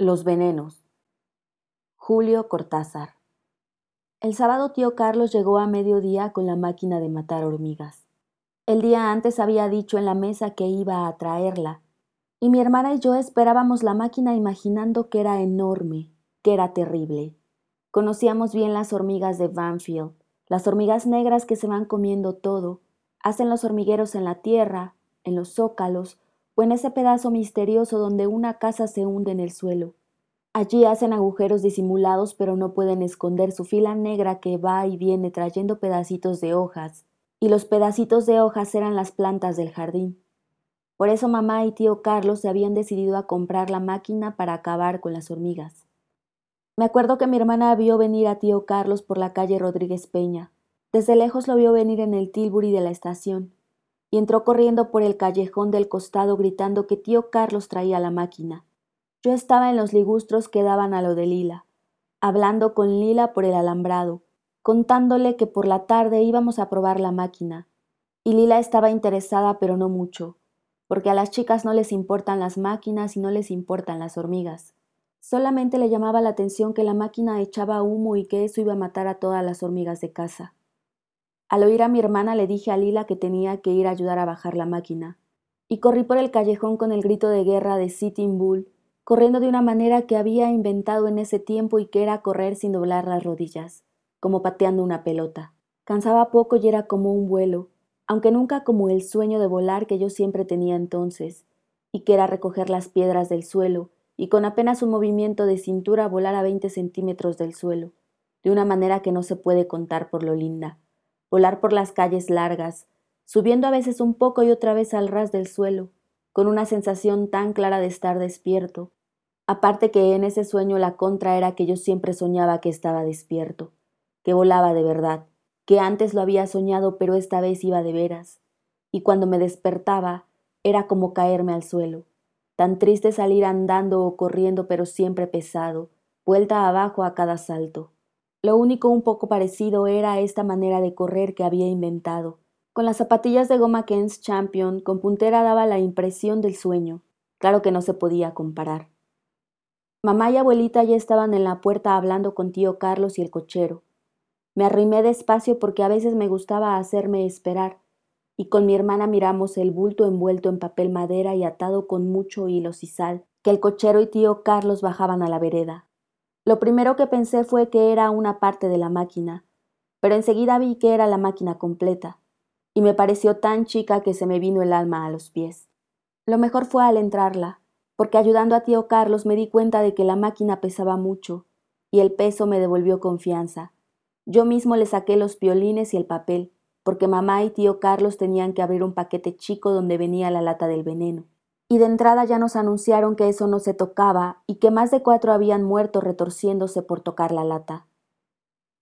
Los venenos. Julio Cortázar. El sábado tío Carlos llegó a mediodía con la máquina de matar hormigas. El día antes había dicho en la mesa que iba a traerla, y mi hermana y yo esperábamos la máquina imaginando que era enorme, que era terrible. Conocíamos bien las hormigas de Banfield, las hormigas negras que se van comiendo todo, hacen los hormigueros en la tierra, en los zócalos, o en ese pedazo misterioso donde una casa se hunde en el suelo. Allí hacen agujeros disimulados pero no pueden esconder su fila negra que va y viene trayendo pedacitos de hojas, y los pedacitos de hojas eran las plantas del jardín. Por eso mamá y tío Carlos se habían decidido a comprar la máquina para acabar con las hormigas. Me acuerdo que mi hermana vio venir a tío Carlos por la calle Rodríguez Peña. Desde lejos lo vio venir en el Tilbury de la estación y entró corriendo por el callejón del costado gritando que tío Carlos traía la máquina. Yo estaba en los ligustros que daban a lo de Lila, hablando con Lila por el alambrado, contándole que por la tarde íbamos a probar la máquina. Y Lila estaba interesada pero no mucho, porque a las chicas no les importan las máquinas y no les importan las hormigas. Solamente le llamaba la atención que la máquina echaba humo y que eso iba a matar a todas las hormigas de casa. Al oír a mi hermana le dije a Lila que tenía que ir a ayudar a bajar la máquina, y corrí por el callejón con el grito de guerra de Sitting Bull, corriendo de una manera que había inventado en ese tiempo y que era correr sin doblar las rodillas, como pateando una pelota. Cansaba poco y era como un vuelo, aunque nunca como el sueño de volar que yo siempre tenía entonces, y que era recoger las piedras del suelo, y con apenas un movimiento de cintura volar a veinte centímetros del suelo, de una manera que no se puede contar por lo linda volar por las calles largas, subiendo a veces un poco y otra vez al ras del suelo, con una sensación tan clara de estar despierto. Aparte que en ese sueño la contra era que yo siempre soñaba que estaba despierto, que volaba de verdad, que antes lo había soñado pero esta vez iba de veras, y cuando me despertaba era como caerme al suelo, tan triste salir andando o corriendo pero siempre pesado, vuelta abajo a cada salto. Lo único un poco parecido era esta manera de correr que había inventado. Con las zapatillas de goma Ken's Champion, con puntera daba la impresión del sueño. Claro que no se podía comparar. Mamá y abuelita ya estaban en la puerta hablando con tío Carlos y el cochero. Me arrimé despacio porque a veces me gustaba hacerme esperar, y con mi hermana miramos el bulto envuelto en papel madera y atado con mucho hilo sal, que el cochero y tío Carlos bajaban a la vereda. Lo primero que pensé fue que era una parte de la máquina, pero enseguida vi que era la máquina completa, y me pareció tan chica que se me vino el alma a los pies. Lo mejor fue al entrarla, porque ayudando a tío Carlos me di cuenta de que la máquina pesaba mucho, y el peso me devolvió confianza. Yo mismo le saqué los violines y el papel, porque mamá y tío Carlos tenían que abrir un paquete chico donde venía la lata del veneno y de entrada ya nos anunciaron que eso no se tocaba y que más de cuatro habían muerto retorciéndose por tocar la lata.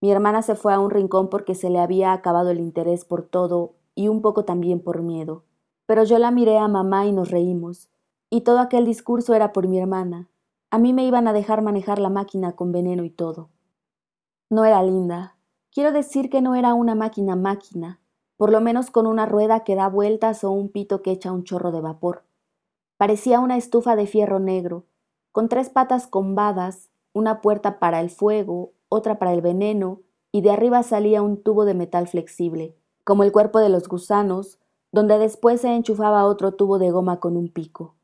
Mi hermana se fue a un rincón porque se le había acabado el interés por todo y un poco también por miedo. Pero yo la miré a mamá y nos reímos. Y todo aquel discurso era por mi hermana. A mí me iban a dejar manejar la máquina con veneno y todo. No era linda. Quiero decir que no era una máquina máquina, por lo menos con una rueda que da vueltas o un pito que echa un chorro de vapor. Parecía una estufa de fierro negro, con tres patas combadas, una puerta para el fuego, otra para el veneno, y de arriba salía un tubo de metal flexible, como el cuerpo de los gusanos, donde después se enchufaba otro tubo de goma con un pico.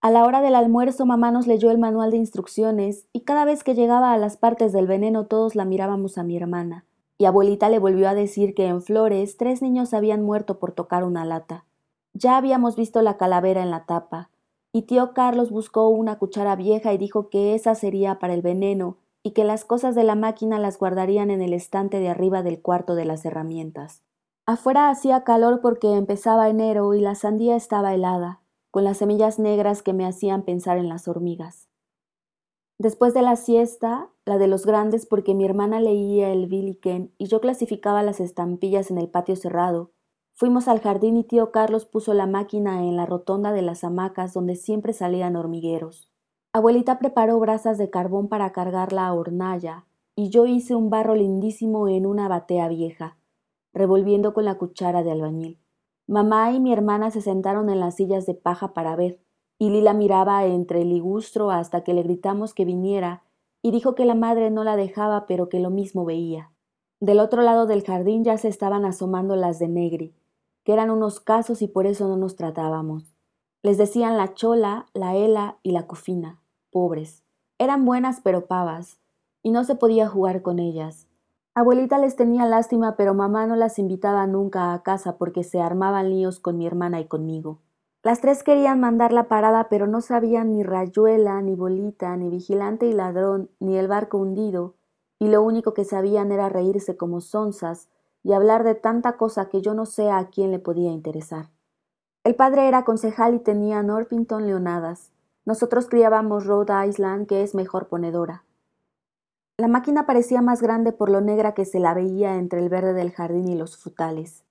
A la hora del almuerzo mamá nos leyó el manual de instrucciones y cada vez que llegaba a las partes del veneno todos la mirábamos a mi hermana, y abuelita le volvió a decir que en Flores tres niños habían muerto por tocar una lata. Ya habíamos visto la calavera en la tapa, y tío Carlos buscó una cuchara vieja y dijo que esa sería para el veneno y que las cosas de la máquina las guardarían en el estante de arriba del cuarto de las herramientas. Afuera hacía calor porque empezaba enero y la sandía estaba helada, con las semillas negras que me hacían pensar en las hormigas. Después de la siesta, la de los grandes porque mi hermana leía el Billiken y yo clasificaba las estampillas en el patio cerrado, Fuimos al jardín y tío Carlos puso la máquina en la rotonda de las hamacas donde siempre salían hormigueros. Abuelita preparó brasas de carbón para cargar la hornalla, y yo hice un barro lindísimo en una batea vieja, revolviendo con la cuchara de albañil. Mamá y mi hermana se sentaron en las sillas de paja para ver, Y Lila miraba entre el ligustro hasta que le gritamos que viniera y dijo que la madre no la dejaba pero que lo mismo veía. Del otro lado del jardín ya se estaban asomando las de Negri, que eran unos casos y por eso no nos tratábamos. Les decían la chola, la ela y la cufina, pobres. Eran buenas pero pavas, y no se podía jugar con ellas. Abuelita les tenía lástima, pero mamá no las invitaba nunca a casa porque se armaban líos con mi hermana y conmigo. Las tres querían mandar la parada, pero no sabían ni rayuela, ni bolita, ni vigilante y ladrón, ni el barco hundido, y lo único que sabían era reírse como sonzas y hablar de tanta cosa que yo no sé a quién le podía interesar. El padre era concejal y tenía Norpington leonadas. Nosotros criábamos Rhode Island, que es mejor ponedora. La máquina parecía más grande por lo negra que se la veía entre el verde del jardín y los frutales.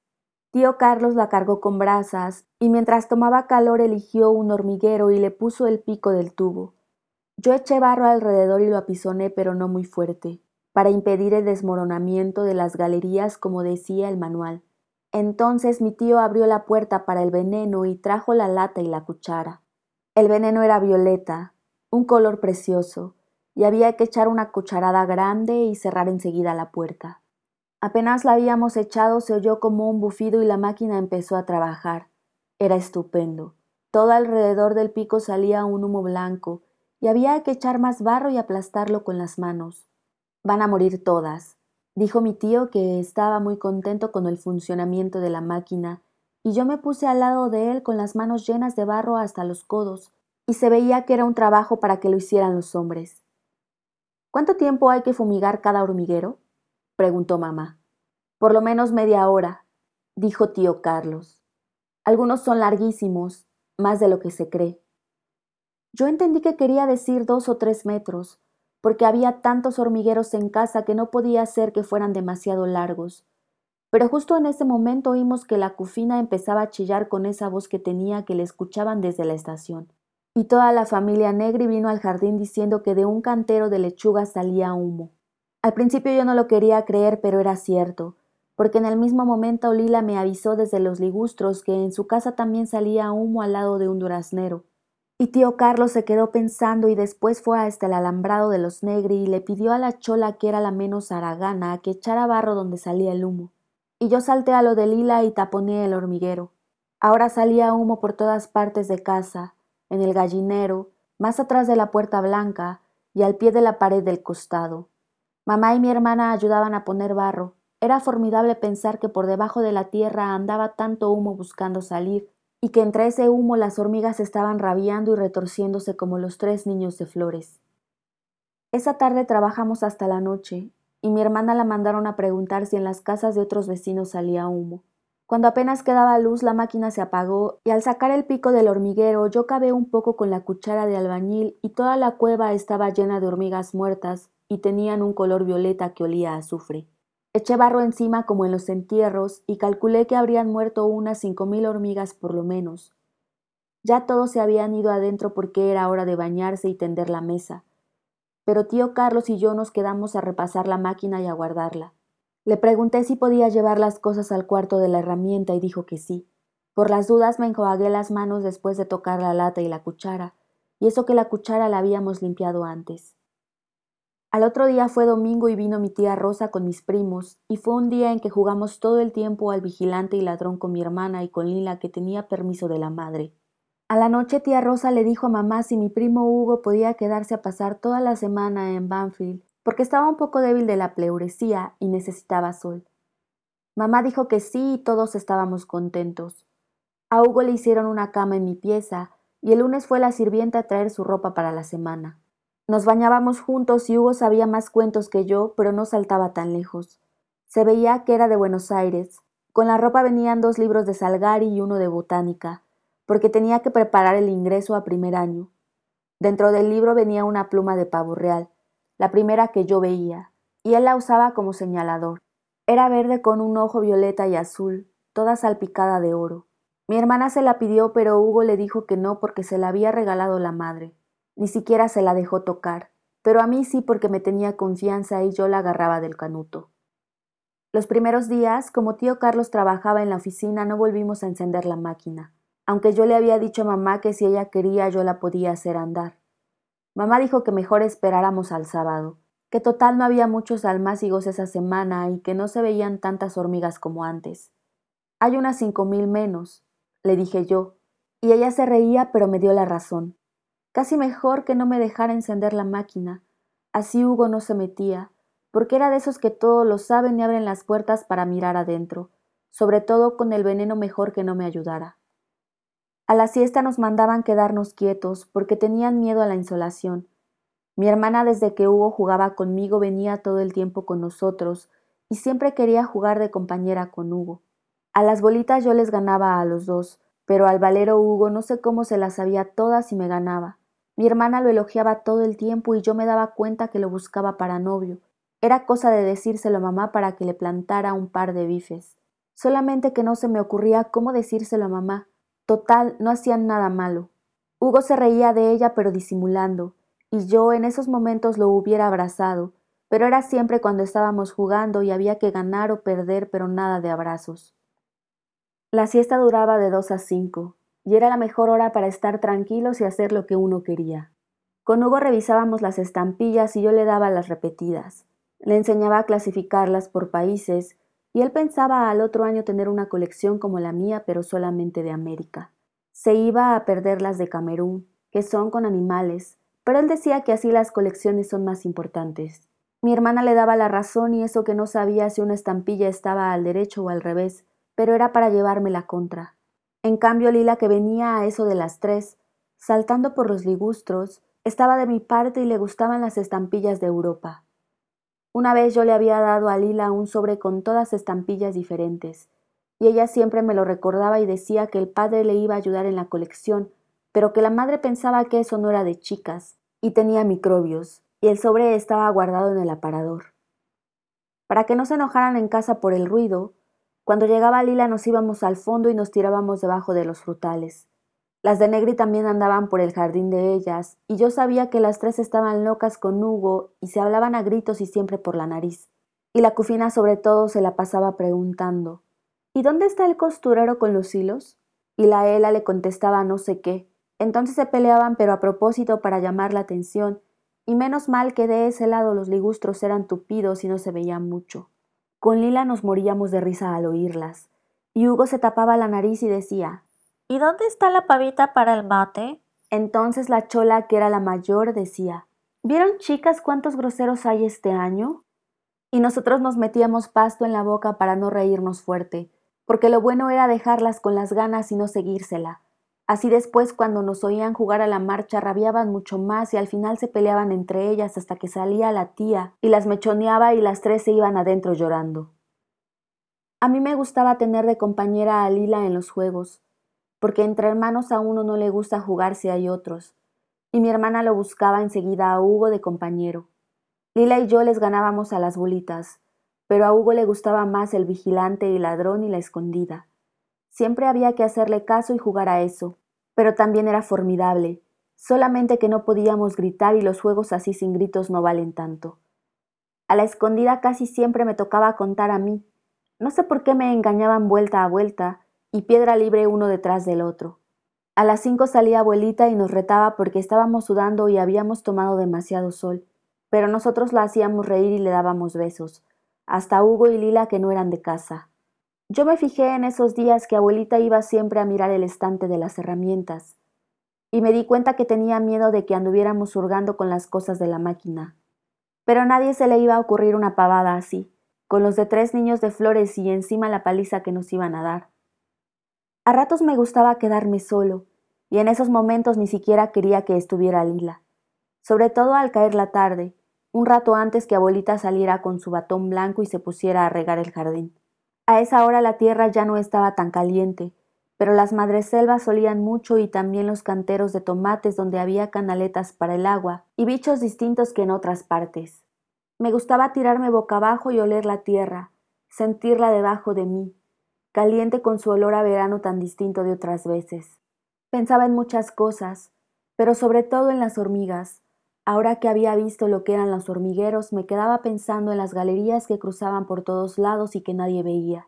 Tío Carlos la cargó con brasas y mientras tomaba calor eligió un hormiguero y le puso el pico del tubo. Yo eché barro alrededor y lo apisoné pero no muy fuerte, para impedir el desmoronamiento de las galerías como decía el manual. Entonces mi tío abrió la puerta para el veneno y trajo la lata y la cuchara. El veneno era violeta, un color precioso, y había que echar una cucharada grande y cerrar enseguida la puerta. Apenas la habíamos echado se oyó como un bufido y la máquina empezó a trabajar. Era estupendo. Todo alrededor del pico salía un humo blanco, y había que echar más barro y aplastarlo con las manos. Van a morir todas, dijo mi tío, que estaba muy contento con el funcionamiento de la máquina, y yo me puse al lado de él con las manos llenas de barro hasta los codos, y se veía que era un trabajo para que lo hicieran los hombres. ¿Cuánto tiempo hay que fumigar cada hormiguero? preguntó mamá. Por lo menos media hora, dijo tío Carlos. Algunos son larguísimos, más de lo que se cree. Yo entendí que quería decir dos o tres metros, porque había tantos hormigueros en casa que no podía ser que fueran demasiado largos. Pero justo en ese momento oímos que la cufina empezaba a chillar con esa voz que tenía que le escuchaban desde la estación. Y toda la familia Negri vino al jardín diciendo que de un cantero de lechuga salía humo. Al principio yo no lo quería creer, pero era cierto, porque en el mismo momento Lila me avisó desde los ligustros que en su casa también salía humo al lado de un duraznero. Y tío Carlos se quedó pensando y después fue hasta el alambrado de los negri y le pidió a la chola que era la menos aragana que echara barro donde salía el humo. Y yo salté a lo de Lila y taponé el hormiguero. Ahora salía humo por todas partes de casa, en el gallinero, más atrás de la puerta blanca y al pie de la pared del costado. Mamá y mi hermana ayudaban a poner barro. Era formidable pensar que por debajo de la tierra andaba tanto humo buscando salir, y que entre ese humo las hormigas estaban rabiando y retorciéndose como los tres niños de flores. Esa tarde trabajamos hasta la noche, y mi hermana la mandaron a preguntar si en las casas de otros vecinos salía humo. Cuando apenas quedaba luz la máquina se apagó y al sacar el pico del hormiguero yo cavé un poco con la cuchara de albañil y toda la cueva estaba llena de hormigas muertas y tenían un color violeta que olía a azufre. Eché barro encima como en los entierros y calculé que habrían muerto unas cinco mil hormigas por lo menos. Ya todos se habían ido adentro porque era hora de bañarse y tender la mesa. Pero tío Carlos y yo nos quedamos a repasar la máquina y a guardarla. Le pregunté si podía llevar las cosas al cuarto de la herramienta y dijo que sí. Por las dudas me enjuagué las manos después de tocar la lata y la cuchara, y eso que la cuchara la habíamos limpiado antes. Al otro día fue domingo y vino mi tía Rosa con mis primos, y fue un día en que jugamos todo el tiempo al vigilante y ladrón con mi hermana y con Lila que tenía permiso de la madre. A la noche tía Rosa le dijo a mamá si mi primo Hugo podía quedarse a pasar toda la semana en Banfield, porque estaba un poco débil de la pleuresía y necesitaba sol. Mamá dijo que sí y todos estábamos contentos. A Hugo le hicieron una cama en mi pieza, y el lunes fue la sirvienta a traer su ropa para la semana. Nos bañábamos juntos y Hugo sabía más cuentos que yo, pero no saltaba tan lejos. Se veía que era de Buenos Aires. Con la ropa venían dos libros de Salgari y uno de botánica, porque tenía que preparar el ingreso a primer año. Dentro del libro venía una pluma de pavo real, la primera que yo veía, y él la usaba como señalador. Era verde con un ojo violeta y azul, toda salpicada de oro. Mi hermana se la pidió, pero Hugo le dijo que no porque se la había regalado la madre. Ni siquiera se la dejó tocar, pero a mí sí porque me tenía confianza y yo la agarraba del canuto. Los primeros días, como tío Carlos trabajaba en la oficina, no volvimos a encender la máquina. aunque yo le había dicho a mamá que si ella quería yo la podía hacer andar. Mamá dijo que mejor esperáramos al sábado, que total no había muchos almácigos esa semana y que no se veían tantas hormigas como antes. Hay unas cinco mil menos, le dije yo, y ella se reía pero me dio la razón. Casi mejor que no me dejara encender la máquina. Así Hugo no se metía, porque era de esos que todos lo saben y abren las puertas para mirar adentro, sobre todo con el veneno mejor que no me ayudara. A la siesta nos mandaban quedarnos quietos, porque tenían miedo a la insolación. Mi hermana desde que Hugo jugaba conmigo venía todo el tiempo con nosotros, y siempre quería jugar de compañera con Hugo. A las bolitas yo les ganaba a los dos, pero al valero Hugo no sé cómo se las sabía todas y me ganaba. Mi hermana lo elogiaba todo el tiempo y yo me daba cuenta que lo buscaba para novio. Era cosa de decírselo a mamá para que le plantara un par de bifes. Solamente que no se me ocurría cómo decírselo a mamá. Total, no hacían nada malo. Hugo se reía de ella pero disimulando, y yo en esos momentos lo hubiera abrazado, pero era siempre cuando estábamos jugando y había que ganar o perder, pero nada de abrazos. La siesta duraba de dos a cinco, y era la mejor hora para estar tranquilos y hacer lo que uno quería. Con Hugo revisábamos las estampillas y yo le daba las repetidas. Le enseñaba a clasificarlas por países y él pensaba al otro año tener una colección como la mía, pero solamente de América. Se iba a perder las de Camerún, que son con animales, pero él decía que así las colecciones son más importantes. Mi hermana le daba la razón y eso que no sabía si una estampilla estaba al derecho o al revés, pero era para llevarme la contra. En cambio, Lila, que venía a eso de las tres, saltando por los ligustros, estaba de mi parte y le gustaban las estampillas de Europa. Una vez yo le había dado a Lila un sobre con todas estampillas diferentes, y ella siempre me lo recordaba y decía que el padre le iba a ayudar en la colección, pero que la madre pensaba que eso no era de chicas, y tenía microbios, y el sobre estaba guardado en el aparador. Para que no se enojaran en casa por el ruido, cuando llegaba Lila nos íbamos al fondo y nos tirábamos debajo de los frutales. Las de Negri también andaban por el jardín de ellas, y yo sabía que las tres estaban locas con Hugo y se hablaban a gritos y siempre por la nariz. Y la cufina sobre todo se la pasaba preguntando ¿Y dónde está el costurero con los hilos? Y la Ela le contestaba no sé qué. Entonces se peleaban pero a propósito para llamar la atención, y menos mal que de ese lado los ligustros eran tupidos y no se veían mucho. Con Lila nos moríamos de risa al oírlas. Y Hugo se tapaba la nariz y decía ¿Y dónde está la pavita para el mate? Entonces la chola, que era la mayor, decía ¿Vieron chicas cuántos groseros hay este año? Y nosotros nos metíamos pasto en la boca para no reírnos fuerte, porque lo bueno era dejarlas con las ganas y no seguírsela. Así después, cuando nos oían jugar a la marcha, rabiaban mucho más y al final se peleaban entre ellas hasta que salía la tía y las mechoneaba y las tres se iban adentro llorando. A mí me gustaba tener de compañera a Lila en los juegos, porque entre hermanos a uno no le gusta jugar si hay otros, y mi hermana lo buscaba enseguida a Hugo de compañero. Lila y yo les ganábamos a las bolitas, pero a Hugo le gustaba más el vigilante y ladrón y la escondida. Siempre había que hacerle caso y jugar a eso, pero también era formidable, solamente que no podíamos gritar y los juegos así sin gritos no valen tanto. A la escondida casi siempre me tocaba contar a mí. No sé por qué me engañaban vuelta a vuelta y piedra libre uno detrás del otro. A las cinco salía abuelita y nos retaba porque estábamos sudando y habíamos tomado demasiado sol, pero nosotros la hacíamos reír y le dábamos besos, hasta Hugo y Lila que no eran de casa. Yo me fijé en esos días que abuelita iba siempre a mirar el estante de las herramientas, y me di cuenta que tenía miedo de que anduviéramos hurgando con las cosas de la máquina. Pero a nadie se le iba a ocurrir una pavada así, con los de tres niños de flores y encima la paliza que nos iban a dar. A ratos me gustaba quedarme solo, y en esos momentos ni siquiera quería que estuviera Lila, sobre todo al caer la tarde, un rato antes que abuelita saliera con su batón blanco y se pusiera a regar el jardín. A esa hora la tierra ya no estaba tan caliente, pero las madreselvas olían mucho y también los canteros de tomates donde había canaletas para el agua y bichos distintos que en otras partes. Me gustaba tirarme boca abajo y oler la tierra, sentirla debajo de mí, caliente con su olor a verano tan distinto de otras veces. Pensaba en muchas cosas, pero sobre todo en las hormigas. Ahora que había visto lo que eran los hormigueros, me quedaba pensando en las galerías que cruzaban por todos lados y que nadie veía.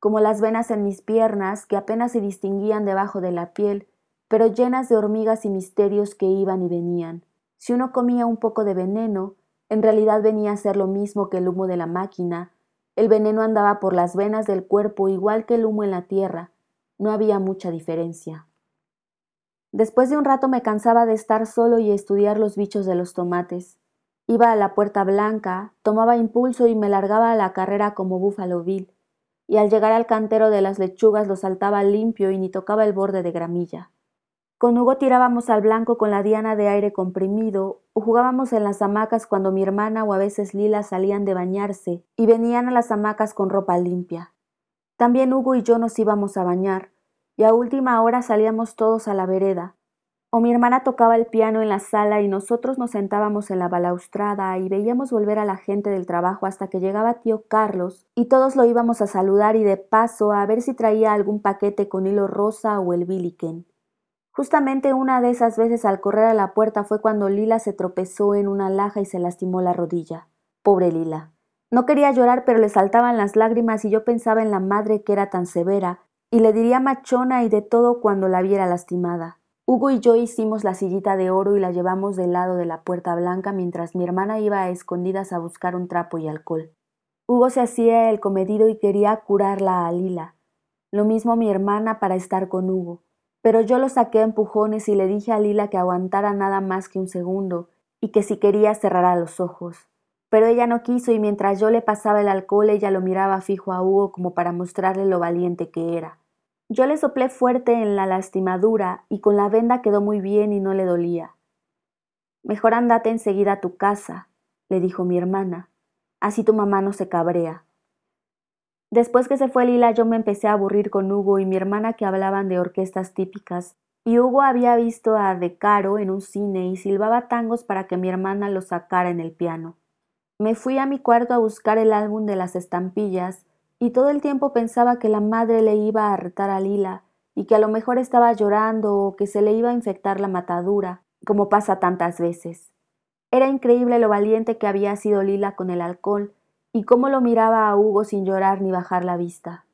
como las venas en mis piernas que apenas se distinguían debajo de la piel, pero llenas de hormigas y misterios que iban y venían. Si uno comía un poco de veneno, en realidad venía a ser lo mismo que el humo de la máquina. El veneno andaba por las venas del cuerpo igual que el humo en la tierra. No había mucha diferencia. Después de un rato me cansaba de estar solo y estudiar los bichos de los tomates. Iba a la puerta blanca, tomaba impulso y me largaba a la carrera como búfalo vil, y al llegar al cantero de las lechugas lo saltaba limpio y ni tocaba el borde de gramilla. Con Hugo tirábamos al blanco con la diana de aire comprimido, o jugábamos en las hamacas cuando mi hermana o a veces Lila salían de bañarse y venían a las hamacas con ropa limpia. También Hugo y yo nos íbamos a bañar, y a última hora salíamos todos a la vereda. O mi hermana tocaba el piano en la sala y nosotros nos sentábamos en la balaustrada y veíamos volver a la gente del trabajo hasta que llegaba tío Carlos y todos lo íbamos a saludar y de paso a ver si traía algún paquete con hilo rosa o el biliken. Justamente una de esas veces al correr a la puerta fue cuando Lila se tropezó en una laja y se lastimó la rodilla. Pobre Lila. No quería llorar, pero le saltaban las lágrimas y yo pensaba en la madre que era tan severa, y le diría machona y de todo cuando la viera lastimada. Hugo y yo hicimos la sillita de oro y la llevamos del lado de la puerta blanca mientras mi hermana iba a escondidas a buscar un trapo y alcohol. Hugo se hacía el comedido y quería curarla a Lila. Lo mismo mi hermana para estar con Hugo pero yo lo saqué a empujones y le dije a Lila que aguantara nada más que un segundo y que si quería cerrara los ojos. Pero ella no quiso y mientras yo le pasaba el alcohol ella lo miraba fijo a Hugo como para mostrarle lo valiente que era. Yo le soplé fuerte en la lastimadura y con la venda quedó muy bien y no le dolía. Mejor andate enseguida a tu casa, le dijo mi hermana, así tu mamá no se cabrea. Después que se fue Lila yo me empecé a aburrir con Hugo y mi hermana que hablaban de orquestas típicas, y Hugo había visto a De Caro en un cine y silbaba tangos para que mi hermana lo sacara en el piano. Me fui a mi cuarto a buscar el álbum de las estampillas y todo el tiempo pensaba que la madre le iba a retar a Lila y que a lo mejor estaba llorando o que se le iba a infectar la matadura, como pasa tantas veces. Era increíble lo valiente que había sido Lila con el alcohol y cómo lo miraba a Hugo sin llorar ni bajar la vista.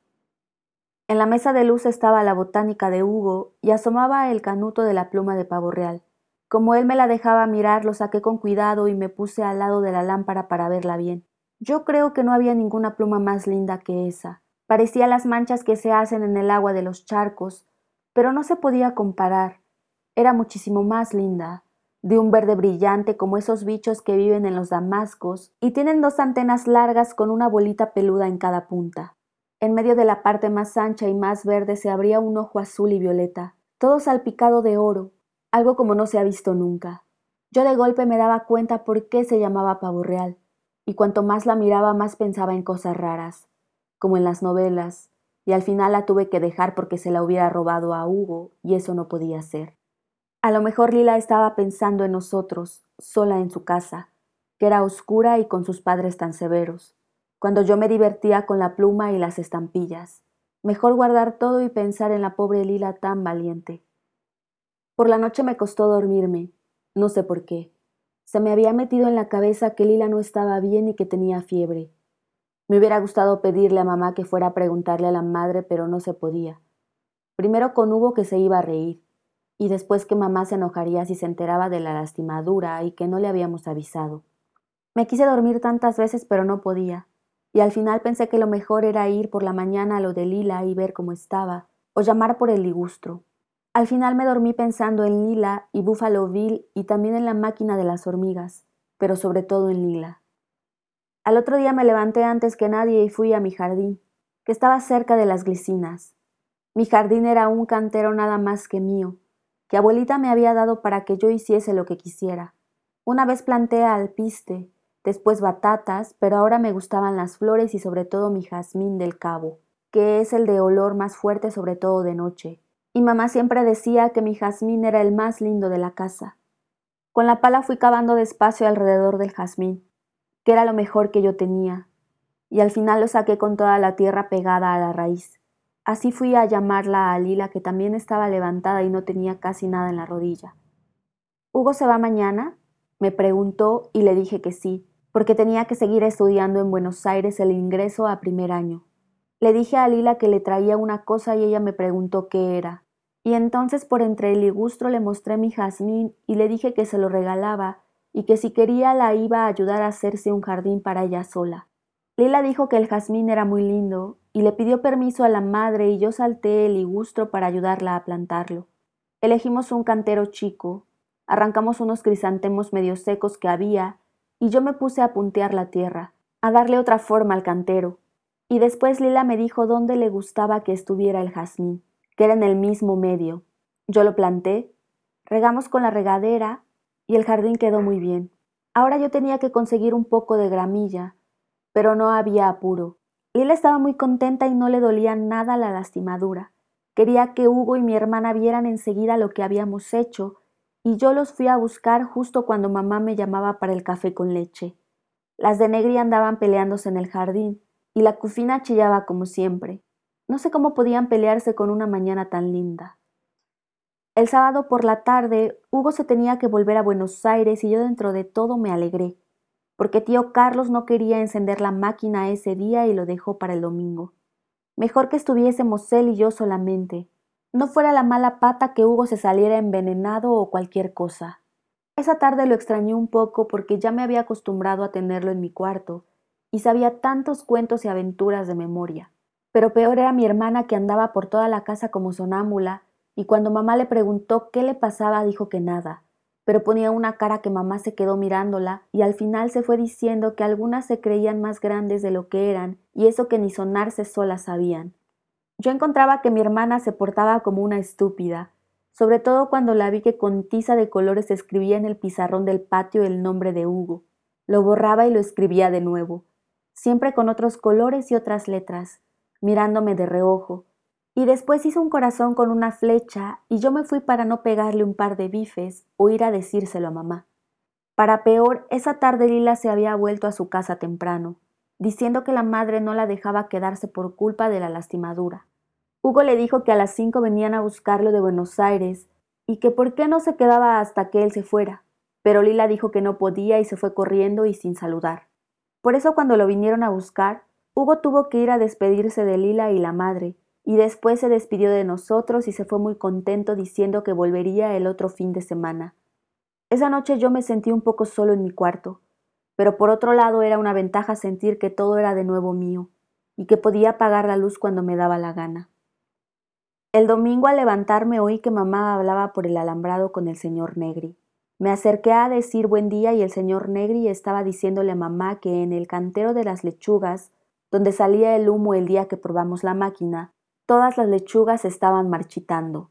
En la mesa de luz estaba la botánica de Hugo y asomaba el canuto de la pluma de pavo real. Como él me la dejaba mirar, lo saqué con cuidado y me puse al lado de la lámpara para verla bien. Yo creo que no había ninguna pluma más linda que esa. Parecía las manchas que se hacen en el agua de los charcos, pero no se podía comparar. Era muchísimo más linda, de un verde brillante como esos bichos que viven en los damascos y tienen dos antenas largas con una bolita peluda en cada punta. En medio de la parte más ancha y más verde se abría un ojo azul y violeta, todo salpicado de oro, algo como no se ha visto nunca. Yo de golpe me daba cuenta por qué se llamaba pavo real, y cuanto más la miraba más pensaba en cosas raras, como en las novelas, y al final la tuve que dejar porque se la hubiera robado a Hugo, y eso no podía ser. A lo mejor Lila estaba pensando en nosotros, sola en su casa, que era oscura y con sus padres tan severos, cuando yo me divertía con la pluma y las estampillas. Mejor guardar todo y pensar en la pobre Lila tan valiente. Por la noche me costó dormirme, no sé por qué. Se me había metido en la cabeza que Lila no estaba bien y que tenía fiebre. Me hubiera gustado pedirle a mamá que fuera a preguntarle a la madre, pero no se podía. Primero con Hugo que se iba a reír, y después que mamá se enojaría si se enteraba de la lastimadura y que no le habíamos avisado. Me quise dormir tantas veces pero no podía, y al final pensé que lo mejor era ir por la mañana a lo de Lila y ver cómo estaba, o llamar por el ligustro. Al final me dormí pensando en Lila y Buffalo Bill y también en la máquina de las hormigas, pero sobre todo en Lila. Al otro día me levanté antes que nadie y fui a mi jardín, que estaba cerca de las glicinas. Mi jardín era un cantero nada más que mío, que abuelita me había dado para que yo hiciese lo que quisiera. Una vez planté alpiste, después batatas, pero ahora me gustaban las flores y sobre todo mi jazmín del cabo, que es el de olor más fuerte sobre todo de noche. Y mamá siempre decía que mi jazmín era el más lindo de la casa. Con la pala fui cavando despacio alrededor del jazmín, que era lo mejor que yo tenía, y al final lo saqué con toda la tierra pegada a la raíz. Así fui a llamarla a Lila, que también estaba levantada y no tenía casi nada en la rodilla. ¿Hugo se va mañana? me preguntó y le dije que sí, porque tenía que seguir estudiando en Buenos Aires el ingreso a primer año. Le dije a Lila que le traía una cosa y ella me preguntó qué era. Y entonces por entre el ligustro le mostré mi jazmín y le dije que se lo regalaba y que si quería la iba a ayudar a hacerse un jardín para ella sola. Lila dijo que el jazmín era muy lindo y le pidió permiso a la madre y yo salté el ligustro para ayudarla a plantarlo. Elegimos un cantero chico, arrancamos unos crisantemos medio secos que había y yo me puse a puntear la tierra, a darle otra forma al cantero. Y después Lila me dijo dónde le gustaba que estuviera el jazmín, que era en el mismo medio. Yo lo planté, regamos con la regadera y el jardín quedó muy bien. Ahora yo tenía que conseguir un poco de gramilla, pero no había apuro. Lila estaba muy contenta y no le dolía nada la lastimadura. Quería que Hugo y mi hermana vieran enseguida lo que habíamos hecho, y yo los fui a buscar justo cuando mamá me llamaba para el café con leche. Las de Negri andaban peleándose en el jardín, y la cufina chillaba como siempre. No sé cómo podían pelearse con una mañana tan linda. El sábado por la tarde, Hugo se tenía que volver a Buenos Aires y yo dentro de todo me alegré, porque tío Carlos no quería encender la máquina ese día y lo dejó para el domingo. Mejor que estuviésemos él y yo solamente. No fuera la mala pata que Hugo se saliera envenenado o cualquier cosa. Esa tarde lo extrañé un poco porque ya me había acostumbrado a tenerlo en mi cuarto y sabía tantos cuentos y aventuras de memoria. Pero peor era mi hermana que andaba por toda la casa como sonámbula y cuando mamá le preguntó qué le pasaba dijo que nada, pero ponía una cara que mamá se quedó mirándola y al final se fue diciendo que algunas se creían más grandes de lo que eran y eso que ni sonarse solas sabían. Yo encontraba que mi hermana se portaba como una estúpida, sobre todo cuando la vi que con tiza de colores escribía en el pizarrón del patio el nombre de Hugo. Lo borraba y lo escribía de nuevo, siempre con otros colores y otras letras, mirándome de reojo, y después hizo un corazón con una flecha y yo me fui para no pegarle un par de bifes o ir a decírselo a mamá. Para peor, esa tarde Lila se había vuelto a su casa temprano, diciendo que la madre no la dejaba quedarse por culpa de la lastimadura. Hugo le dijo que a las cinco venían a buscarlo de Buenos Aires y que por qué no se quedaba hasta que él se fuera, pero Lila dijo que no podía y se fue corriendo y sin saludar. Por eso cuando lo vinieron a buscar, Hugo tuvo que ir a despedirse de Lila y la madre, y después se despidió de nosotros y se fue muy contento diciendo que volvería el otro fin de semana. Esa noche yo me sentí un poco solo en mi cuarto, pero por otro lado era una ventaja sentir que todo era de nuevo mío y que podía apagar la luz cuando me daba la gana. El domingo al levantarme oí que mamá hablaba por el alambrado con el señor Negri. Me acerqué a decir buen día y el señor Negri estaba diciéndole a mamá que en el cantero de las lechugas, donde salía el humo el día que probamos la máquina, Todas las lechugas estaban marchitando.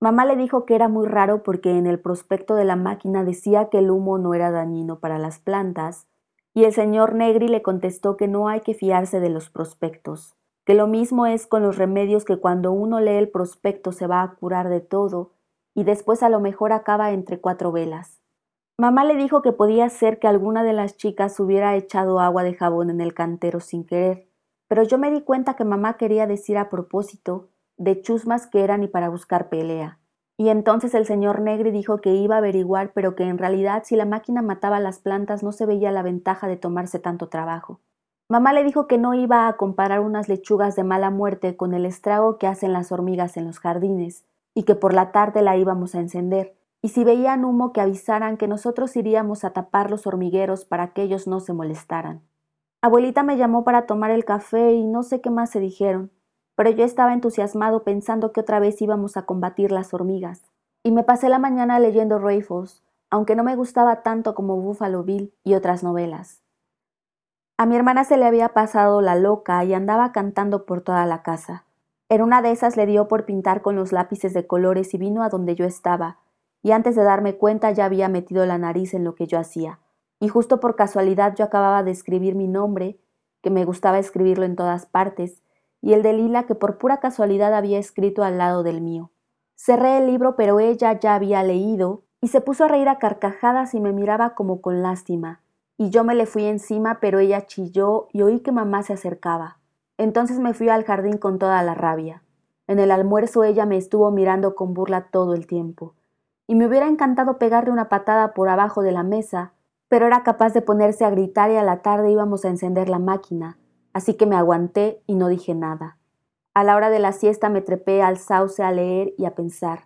Mamá le dijo que era muy raro porque en el prospecto de la máquina decía que el humo no era dañino para las plantas, y el señor Negri le contestó que no hay que fiarse de los prospectos, que lo mismo es con los remedios que cuando uno lee el prospecto se va a curar de todo, y después a lo mejor acaba entre cuatro velas. Mamá le dijo que podía ser que alguna de las chicas hubiera echado agua de jabón en el cantero sin querer, pero yo me di cuenta que mamá quería decir a propósito de chusmas que eran y para buscar pelea. Y entonces el señor Negri dijo que iba a averiguar, pero que en realidad si la máquina mataba las plantas no se veía la ventaja de tomarse tanto trabajo. Mamá le dijo que no iba a comparar unas lechugas de mala muerte con el estrago que hacen las hormigas en los jardines, y que por la tarde la íbamos a encender, y si veían humo que avisaran que nosotros iríamos a tapar los hormigueros para que ellos no se molestaran. Abuelita me llamó para tomar el café y no sé qué más se dijeron, pero yo estaba entusiasmado pensando que otra vez íbamos a combatir las hormigas. Y me pasé la mañana leyendo Raffles, aunque no me gustaba tanto como Buffalo Bill y otras novelas. A mi hermana se le había pasado la loca y andaba cantando por toda la casa. En una de esas le dio por pintar con los lápices de colores y vino a donde yo estaba, y antes de darme cuenta ya había metido la nariz en lo que yo hacía y justo por casualidad yo acababa de escribir mi nombre, que me gustaba escribirlo en todas partes, y el de Lila que por pura casualidad había escrito al lado del mío. Cerré el libro, pero ella ya había leído, y se puso a reír a carcajadas y me miraba como con lástima. Y yo me le fui encima, pero ella chilló y oí que mamá se acercaba. Entonces me fui al jardín con toda la rabia. En el almuerzo ella me estuvo mirando con burla todo el tiempo. Y me hubiera encantado pegarle una patada por abajo de la mesa, pero era capaz de ponerse a gritar y a la tarde íbamos a encender la máquina, así que me aguanté y no dije nada. A la hora de la siesta me trepé al sauce a leer y a pensar,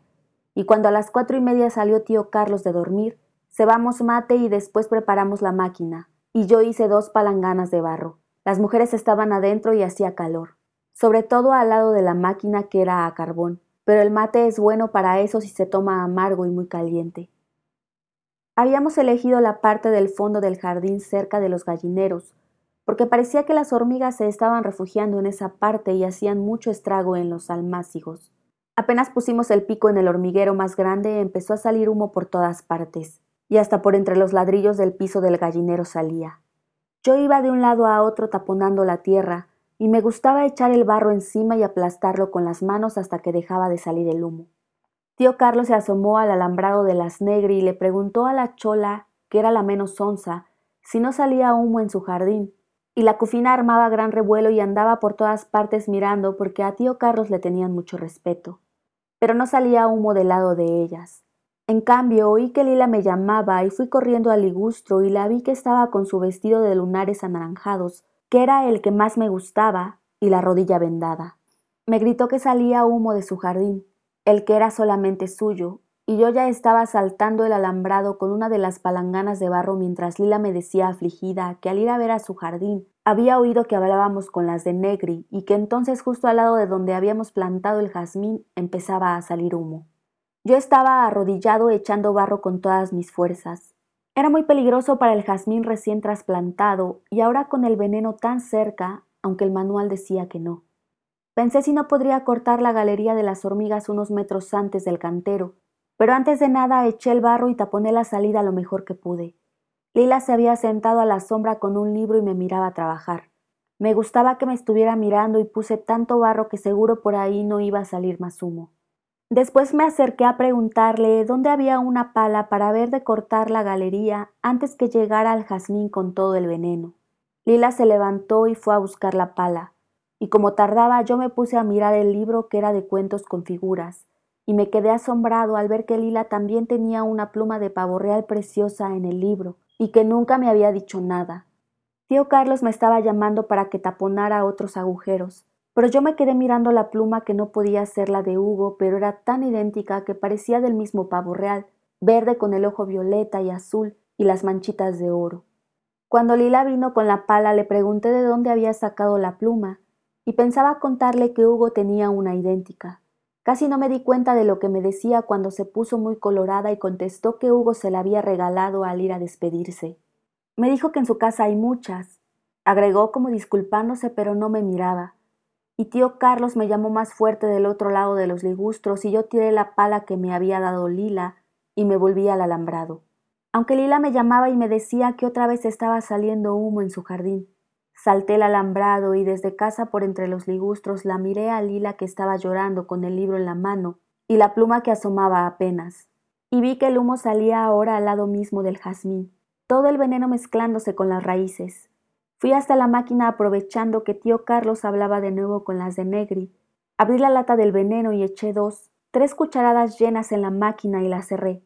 y cuando a las cuatro y media salió tío Carlos de dormir, cebamos mate y después preparamos la máquina, y yo hice dos palanganas de barro. Las mujeres estaban adentro y hacía calor, sobre todo al lado de la máquina que era a carbón, pero el mate es bueno para eso si se toma amargo y muy caliente. Habíamos elegido la parte del fondo del jardín cerca de los gallineros, porque parecía que las hormigas se estaban refugiando en esa parte y hacían mucho estrago en los almácigos. Apenas pusimos el pico en el hormiguero más grande empezó a salir humo por todas partes, y hasta por entre los ladrillos del piso del gallinero salía. Yo iba de un lado a otro taponando la tierra, y me gustaba echar el barro encima y aplastarlo con las manos hasta que dejaba de salir el humo. Tío Carlos se asomó al alambrado de las negri y le preguntó a la chola, que era la menos onza, si no salía humo en su jardín, y la cufina armaba gran revuelo y andaba por todas partes mirando porque a tío Carlos le tenían mucho respeto. Pero no salía humo del lado de ellas. En cambio, oí que Lila me llamaba y fui corriendo al ligustro y la vi que estaba con su vestido de lunares anaranjados, que era el que más me gustaba, y la rodilla vendada. Me gritó que salía humo de su jardín, el que era solamente suyo, y yo ya estaba saltando el alambrado con una de las palanganas de barro mientras Lila me decía afligida que al ir a ver a su jardín había oído que hablábamos con las de Negri y que entonces justo al lado de donde habíamos plantado el jazmín empezaba a salir humo. Yo estaba arrodillado echando barro con todas mis fuerzas. Era muy peligroso para el jazmín recién trasplantado y ahora con el veneno tan cerca, aunque el manual decía que no. Pensé si no podría cortar la galería de las hormigas unos metros antes del cantero, pero antes de nada eché el barro y taponé la salida lo mejor que pude. Lila se había sentado a la sombra con un libro y me miraba trabajar. Me gustaba que me estuviera mirando y puse tanto barro que seguro por ahí no iba a salir más humo. Después me acerqué a preguntarle dónde había una pala para ver de cortar la galería antes que llegara al jazmín con todo el veneno. Lila se levantó y fue a buscar la pala, y como tardaba yo me puse a mirar el libro que era de cuentos con figuras, y me quedé asombrado al ver que Lila también tenía una pluma de pavo real preciosa en el libro, y que nunca me había dicho nada. Tío Carlos me estaba llamando para que taponara otros agujeros, pero yo me quedé mirando la pluma que no podía ser la de Hugo, pero era tan idéntica que parecía del mismo pavo real, verde con el ojo violeta y azul y las manchitas de oro. Cuando Lila vino con la pala le pregunté de dónde había sacado la pluma, y pensaba contarle que Hugo tenía una idéntica. Casi no me di cuenta de lo que me decía cuando se puso muy colorada y contestó que Hugo se la había regalado al ir a despedirse. Me dijo que en su casa hay muchas. Agregó como disculpándose, pero no me miraba. Y tío Carlos me llamó más fuerte del otro lado de los ligustros y yo tiré la pala que me había dado Lila y me volví al alambrado. Aunque Lila me llamaba y me decía que otra vez estaba saliendo humo en su jardín. Salté el alambrado y desde casa por entre los ligustros la miré a Lila que estaba llorando con el libro en la mano y la pluma que asomaba apenas. Y vi que el humo salía ahora al lado mismo del jazmín, todo el veneno mezclándose con las raíces. Fui hasta la máquina aprovechando que tío Carlos hablaba de nuevo con las de Negri. Abrí la lata del veneno y eché dos, tres cucharadas llenas en la máquina y la cerré.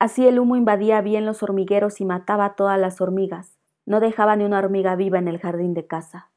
Así el humo invadía bien los hormigueros y mataba a todas las hormigas. No dejaba ni una hormiga viva en el jardín de casa.